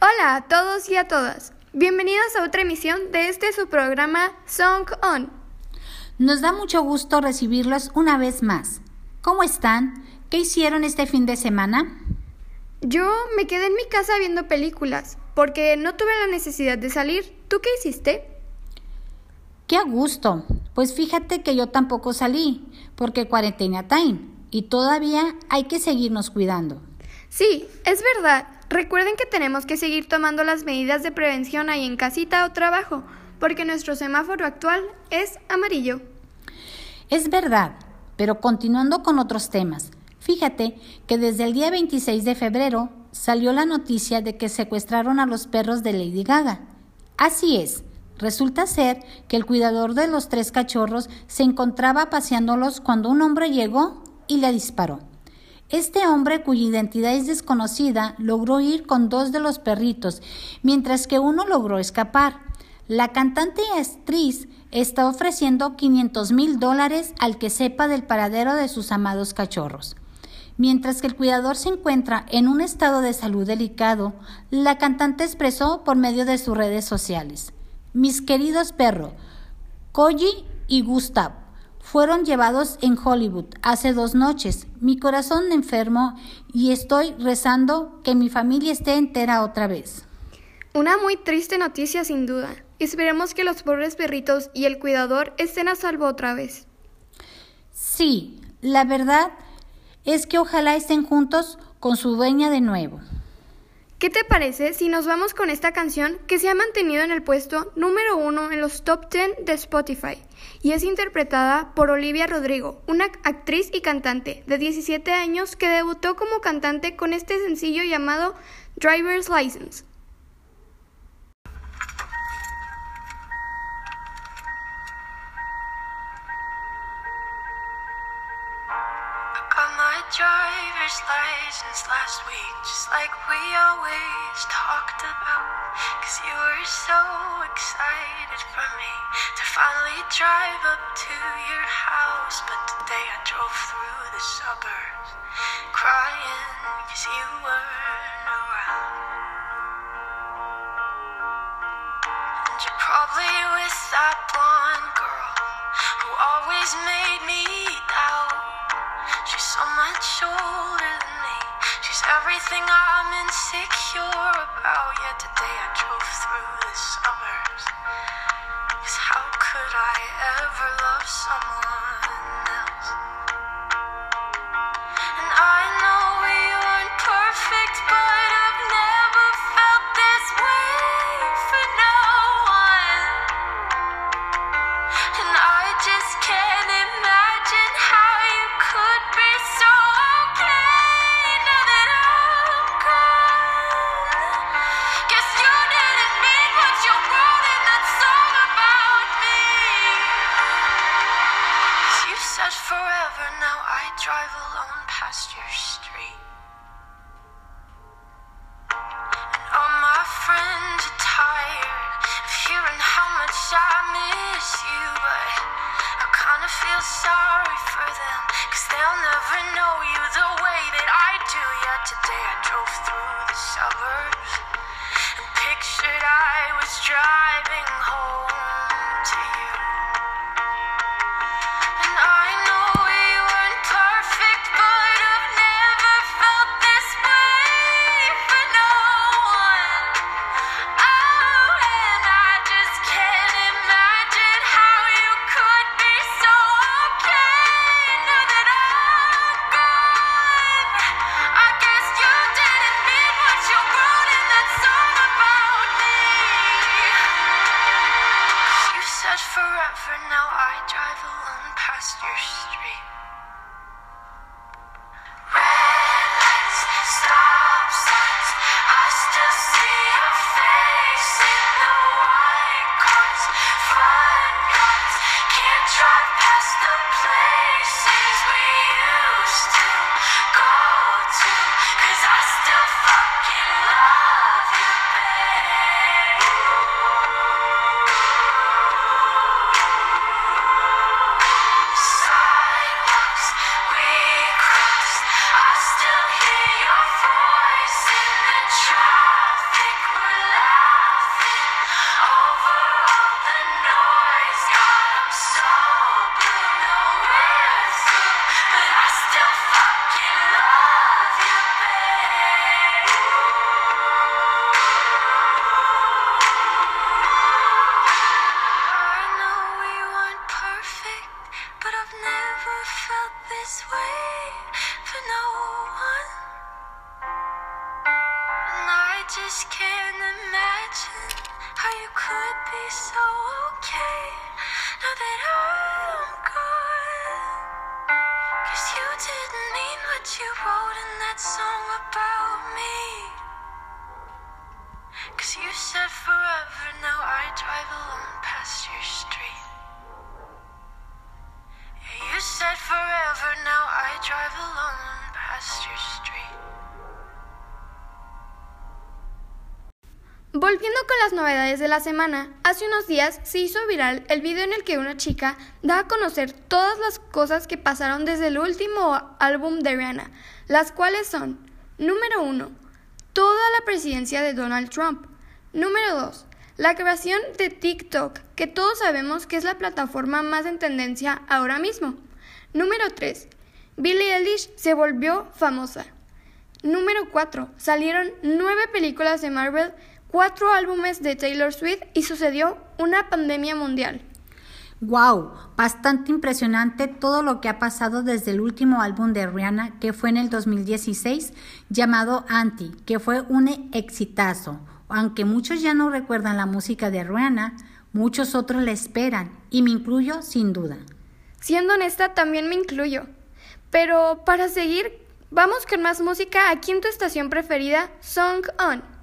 Hola a todos y a todas. Bienvenidos a otra emisión de este su programa Song On. Nos da mucho gusto recibirlos una vez más. ¿Cómo están? ¿Qué hicieron este fin de semana? Yo me quedé en mi casa viendo películas porque no tuve la necesidad de salir. ¿Tú qué hiciste? ¡Qué a gusto! Pues fíjate que yo tampoco salí, porque cuarentena time, y todavía hay que seguirnos cuidando. Sí, es verdad. Recuerden que tenemos que seguir tomando las medidas de prevención ahí en casita o trabajo, porque nuestro semáforo actual es amarillo. Es verdad, pero continuando con otros temas. Fíjate que desde el día 26 de febrero salió la noticia de que secuestraron a los perros de Lady Gaga. Así es, resulta ser que el cuidador de los tres cachorros se encontraba paseándolos cuando un hombre llegó y le disparó. Este hombre, cuya identidad es desconocida, logró ir con dos de los perritos, mientras que uno logró escapar. La cantante y actriz está ofreciendo 500 mil dólares al que sepa del paradero de sus amados cachorros. Mientras que el cuidador se encuentra en un estado de salud delicado, la cantante expresó por medio de sus redes sociales. Mis queridos perros, Koji y Gustav, fueron llevados en Hollywood hace dos noches. Mi corazón enfermo y estoy rezando que mi familia esté entera otra vez. Una muy triste noticia sin duda. Esperemos que los pobres perritos y el cuidador estén a salvo otra vez. Sí, la verdad es que ojalá estén juntos con su dueña de nuevo. ¿Qué te parece si nos vamos con esta canción que se ha mantenido en el puesto número uno en los top 10 de Spotify y es interpretada por Olivia Rodrigo, una actriz y cantante de 17 años que debutó como cantante con este sencillo llamado Driver's License? For me to finally drive up to your house. But today I drove through the suburbs crying cause you weren't around. And you're probably with that blonde girl who always made me doubt. She's so much older than me. She's everything I'm insecure about. Yet today I just can't imagine how you could be so Volviendo con las novedades de la semana, hace unos días se hizo viral el video en el que una chica da a conocer todas las cosas que pasaron desde el último álbum de Rihanna, las cuales son, número 1, toda la presidencia de Donald Trump, número 2, la creación de TikTok, que todos sabemos que es la plataforma más en tendencia ahora mismo, número 3, Billie Eilish se volvió famosa. Número 4. Salieron nueve películas de Marvel cuatro álbumes de Taylor Swift y sucedió una pandemia mundial. ¡Wow! Bastante impresionante todo lo que ha pasado desde el último álbum de Rihanna, que fue en el 2016, llamado Anti, que fue un exitazo. Aunque muchos ya no recuerdan la música de Rihanna, muchos otros la esperan, y me incluyo sin duda. Siendo honesta, también me incluyo. Pero para seguir, vamos con más música aquí en tu estación preferida, Song On.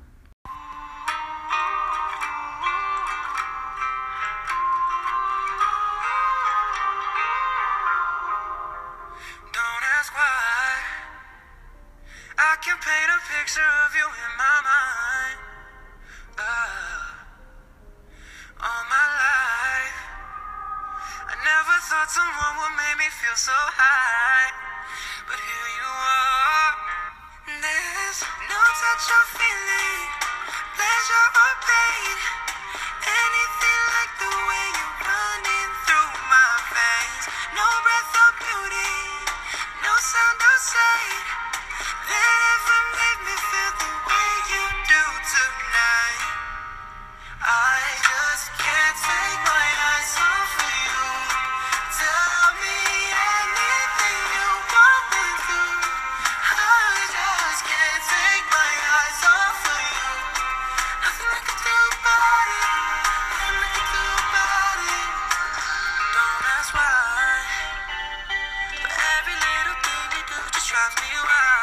me why.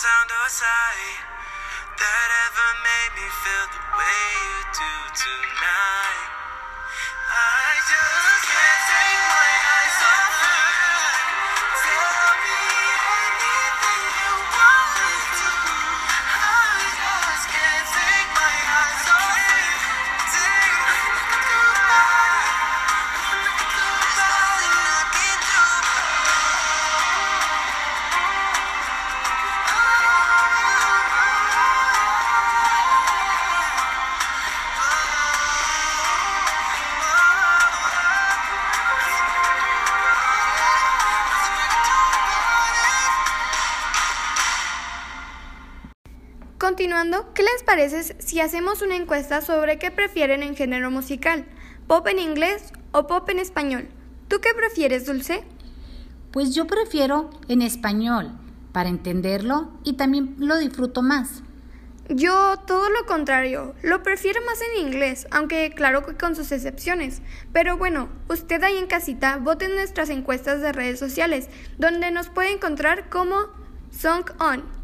sound or sight that ever made me feel the way you do tonight. I just ¿qué les parece si hacemos una encuesta sobre qué prefieren en género musical? ¿Pop en inglés o pop en español? ¿Tú qué prefieres, Dulce? Pues yo prefiero en español, para entenderlo y también lo disfruto más. Yo todo lo contrario, lo prefiero más en inglés, aunque claro que con sus excepciones. Pero bueno, usted ahí en casita vote en nuestras encuestas de redes sociales, donde nos puede encontrar como Song On.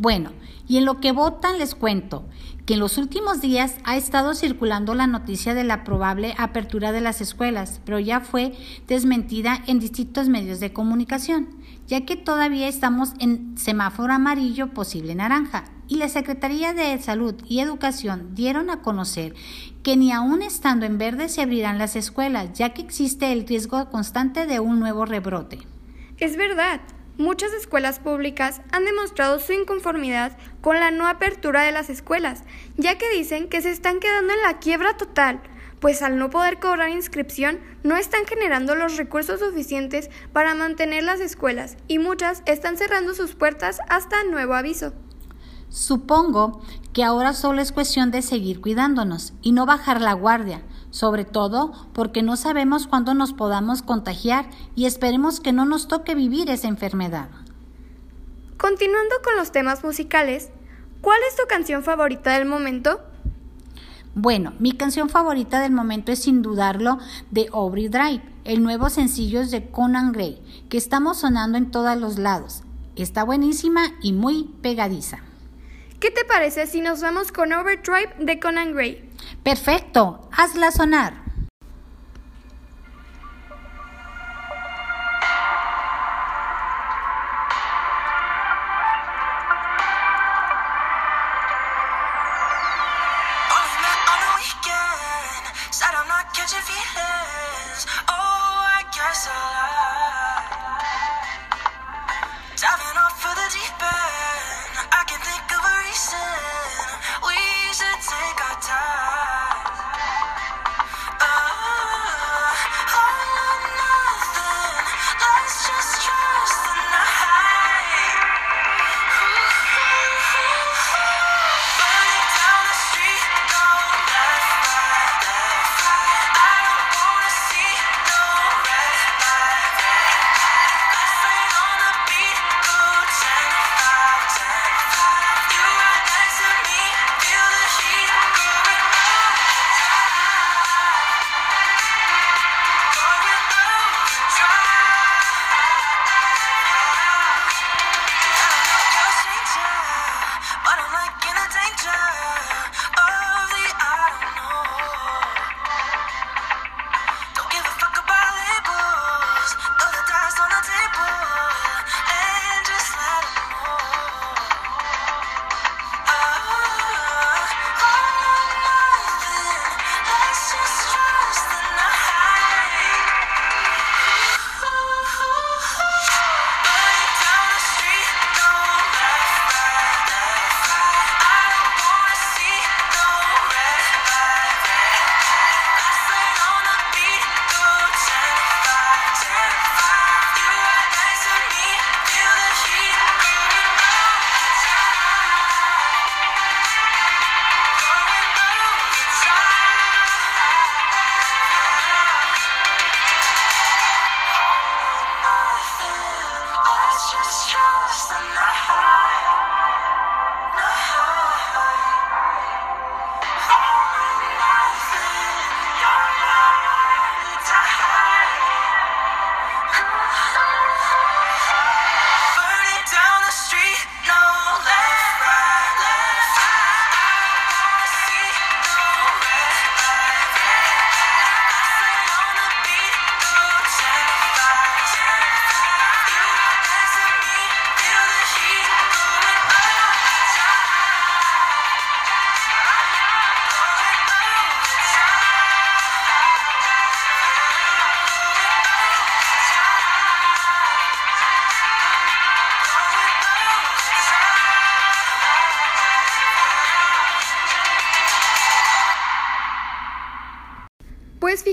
Bueno, y en lo que votan les cuento que en los últimos días ha estado circulando la noticia de la probable apertura de las escuelas, pero ya fue desmentida en distintos medios de comunicación, ya que todavía estamos en semáforo amarillo posible naranja. Y la Secretaría de Salud y Educación dieron a conocer que ni aún estando en verde se abrirán las escuelas, ya que existe el riesgo constante de un nuevo rebrote. Es verdad, muchas escuelas públicas han demostrado su inconformidad con la no apertura de las escuelas, ya que dicen que se están quedando en la quiebra total, pues al no poder cobrar inscripción no están generando los recursos suficientes para mantener las escuelas y muchas están cerrando sus puertas hasta nuevo aviso. Supongo que ahora solo es cuestión de seguir cuidándonos y no bajar la guardia, sobre todo porque no sabemos cuándo nos podamos contagiar y esperemos que no nos toque vivir esa enfermedad. Continuando con los temas musicales, ¿cuál es tu canción favorita del momento? Bueno, mi canción favorita del momento es sin dudarlo de Aubrey Drive, el nuevo sencillo es de Conan Gray, que estamos sonando en todos los lados. Está buenísima y muy pegadiza. ¿Qué te parece si nos vamos con Overdrive de Conan Gray? Perfecto, hazla sonar.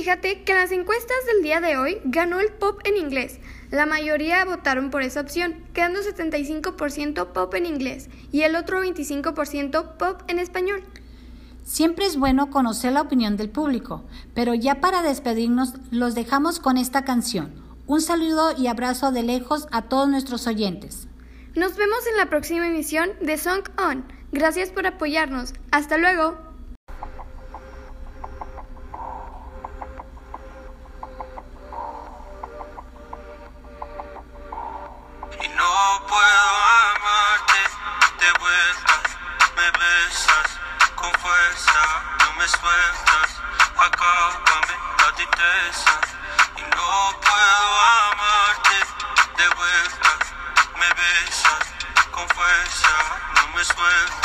Fíjate que en las encuestas del día de hoy ganó el pop en inglés. La mayoría votaron por esa opción, quedando 75% pop en inglés y el otro 25% pop en español. Siempre es bueno conocer la opinión del público, pero ya para despedirnos los dejamos con esta canción, Un saludo y abrazo de lejos a todos nuestros oyentes. Nos vemos en la próxima emisión de Song On. Gracias por apoyarnos. Hasta luego. puedo amarte de vuelta. Me besas con fuerza, no me sueltas. Acábame la tristeza y no puedo amarte de vuelta. Me besas con fuerza, no me sueltas.